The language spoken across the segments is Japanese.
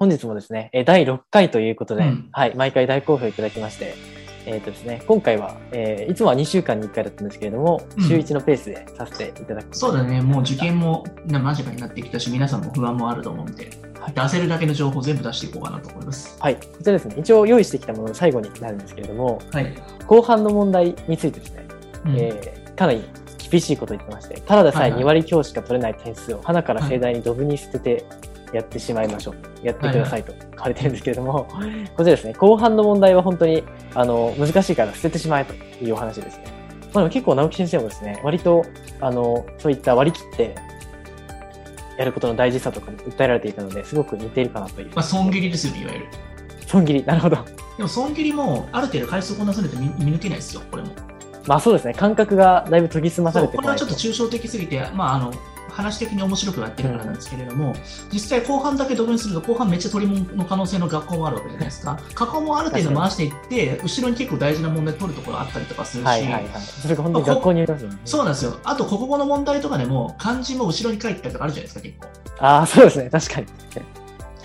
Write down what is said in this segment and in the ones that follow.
本日もですね、えー第6回ということで、うん。はい、毎回大好評いただきまして、えっ、とですね、今回は、えーいつもは2週間に1回だったんですけれども、うん。週1のペースでさせていただく。そうだね、もう受験もな間近になってきたし、皆さんも不安もあると思うんで、はい。出せるだけの情報を全部出していこうかなと思います。はい、こちらですね、一応用意してきたものの最後になるんですけれども、はい。後半の問題についてですね、うん。えーかなり厳しいことを言ってまして、ただでさえはいはい。2割強しか取れない点数を花から盛大にドブに捨ててやってしまいましょう。やってくださいと書かれてるんですけれども、こちらですね、後半の問題は本当にあの難しいから捨ててしまえというお話ですね。まあ、でも結構直木先生もですね、割とあのそういった割り切ってやることの大事さとかも訴えられていたので、すごく似ているかなという。まあ、損切りですよね、いわゆる。損切り、なるほど。でも損切りもある程度回数こなされて見見抜けないですよ、これも。まあそうですね、感覚がだいぶ研ぎ澄まされはれてこないちょっと抽象的すぎて、まあ、あの話的に面白くやってるからなんですけれども、実際後半だけドブにすると後半めっちゃ取り物の可能性の学校もあるわけじゃないですか。過去もある程度回していって、後ろに結構大事な問題取るところあったりとかするし、はいはいはい。それが本当に学校によりますよね。そうなんですよ。あと国語の問題とかでも漢字も後ろに書いてたりとかあるじゃないですか、結構。ああ、そうですね、確かに。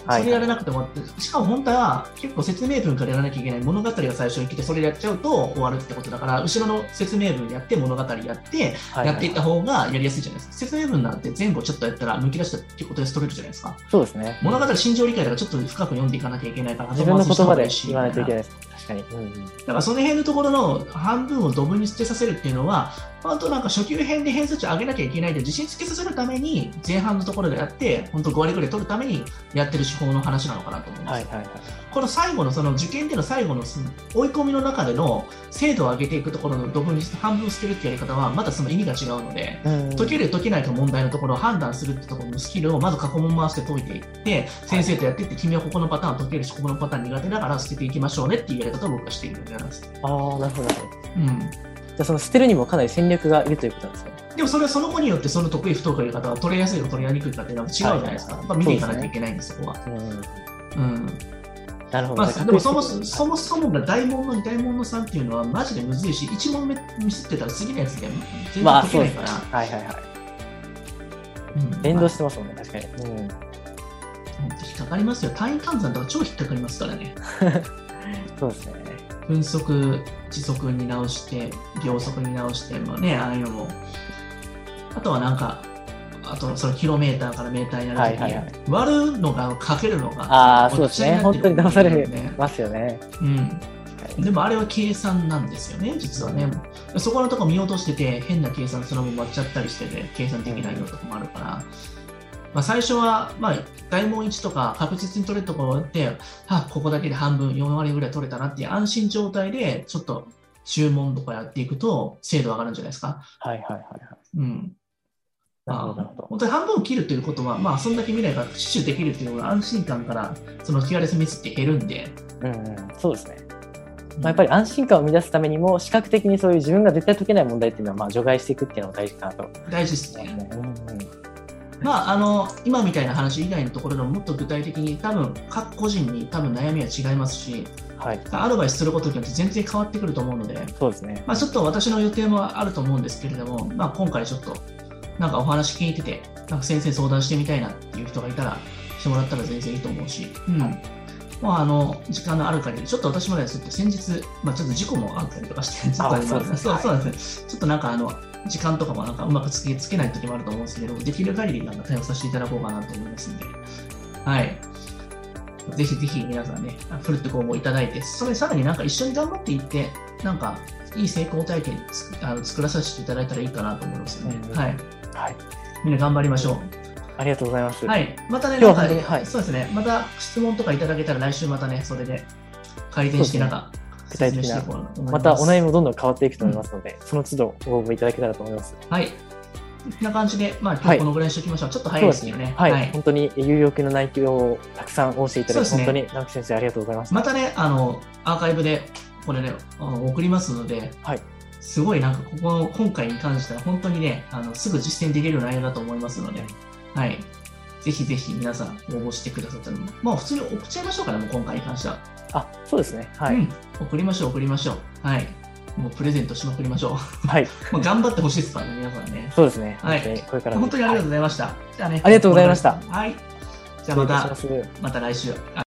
はいそれやらなくても、しかも本当は結構説明文からやらなきゃいけない物語が最初に来て、それやっちゃうと終わるってことだから、後ろの説明文やって物語やって、はいやっていった方がやりやすいじゃないですか。説明文なんて前後ちょっとやったら抜き出したって結構点数取れるじゃないですか。そうですね。物語心情理解だからちょっと深く読んでいかなきゃいけないから、自分の言葉で言わないといけい。ないです。確かに。うんうんだからその辺のところの半分をドブに捨てさせるっていうのは、本当なんか初級編で偏差値上げなきゃいけないで自信つけさせるために前半のところでやって、本当5割ぐらい取るためにやってる手法の話なのかなと思うんですよ。はいはいはい。この最後のその受験での最後の追い込みの中での精度を上げていくところのドブに半分捨てるってやり方はまたその意味が違うので、うん解ける解けないと問題のところを判断するってところのスキルをまず過去問回して解いていって、先生とやっていって、君はここのパターン解けるし、ここのパターン苦手だから捨てていきましょうねっていうやり方を僕はしているんです。ああ、なるほどなるほど。じうん。ゃあその捨てるにもかなり戦略がいるということなんですね。でもそれはその子によってその得意不得意の方は取れやすいか取れやにくいかって違うじゃないですか。はいやっぱ見ていかなきゃいけないんです、そこは。うん。うん。なるほど。まあ、でもそもそもそもが大問の2大問の3っていうのはマジでむずいし、1問目ミスってたら次のやつで全然まあ解けないかそうですね。ら。はいはいはい。うん連動してますもんね、確かに。うん。引っかかりますよ。単位換算とか超引っかかりますからね。そうですね。分速、時速に直して、秒速に直して、まあね、ああいうのも。あとはなんか、あとそのキロメーターからメーターになるときに、割るのがかけるのが、ああ、そうですね。本当に騙されますよね。うん。でもあれは計算なんですよね、実はね。そこのとこ見落としてて、変な計算そのまま割っちゃったりしてて、計算できないのとかもあるから、まあ、最初は、まあ、大問1とか確実に取れるところを打って、あ、ここだけで半分、4割ぐらい取れたなっていう安心状態で、ちょっと注文とかやっていくと、精度上がるんじゃないですか。はいはいはいはい。うん。なるほどなるほど。本当に半分を切るということは、まあ、そんだけ未来が死守できるっていうのが安心感から、その気軽さミスって減るんで、うんうん。そうですね。まあ、やっぱり安心感を生み出すためにも、視覚的にそういう自分が絶対解けない問題っていうのは、まあ、除外していくっていうのが大事かなと大事ですね。うんうん。まあ、あの今みたいな話以外のところでももっと具体的に多分各個人に多分悩みは違いますしはい。アドバイスすることによって全然変わってくると思うので、そうですね。まあ、ちょっと私の予定もあると思うんですけれども、まあ、今回ちょっとなんかお話聞いててなんか先生相談してみたいなっていう人がいたらしてもらったら全然いいと思うし、うん。まあ、あの時間のある限りちょっと私もですね先日、まあ、ちょっと事故もあったりとかしてそうそうなんですね。ちょっとなんかあの時間とかもなんかうまくつけつけない時もあると思うんですけど、できる限りなんか対応させていただこうかなと思いますんで、はい。ぜひぜひ皆さんね、フルってご応募いただいて、それさらになんか一緒に頑張っていって、なんかいい成功体験つあの作らさせていただいたらいいかなと思いますよね。うんはい。はい。みんな頑張りましょう。ありがとうございます。はい。またね、はいそうですね。また質問とかいただけたら来週またね、それで改善してなんか具体的なまたお悩みみ。もどんどん変わっていくと思いますので、その都度ご応募いただけたらと思います。はい。こんな感じで、まあ今はい日このぐらいにしておきましょう。ちょっと早いですけどね。はい、本当に有料級の内容をたくさんお教えいただき、そうですね本当に直木先生ありがとうございます。またね、あの、アーカイブで、これね、あの送りますので、はいすごいなんか、ここの、今回に関しては、本当にね、あの、すぐ実践できる内容だと思いますので、はい。ぜひぜひ皆さん応募してくださったら、まあ普通に送っちゃいましょうかね、もう今回に関しては。あ、そうですね。はい。うん。送りましょう、送りましょう。はい。もうプレゼントしまくりましょはい。う。もう頑張ってほしいですからね、皆さんね。そうですね。はいこれからも本当にありがとうはいございました。じゃあね。ありがとうございましたはい。じゃあまた、また来週。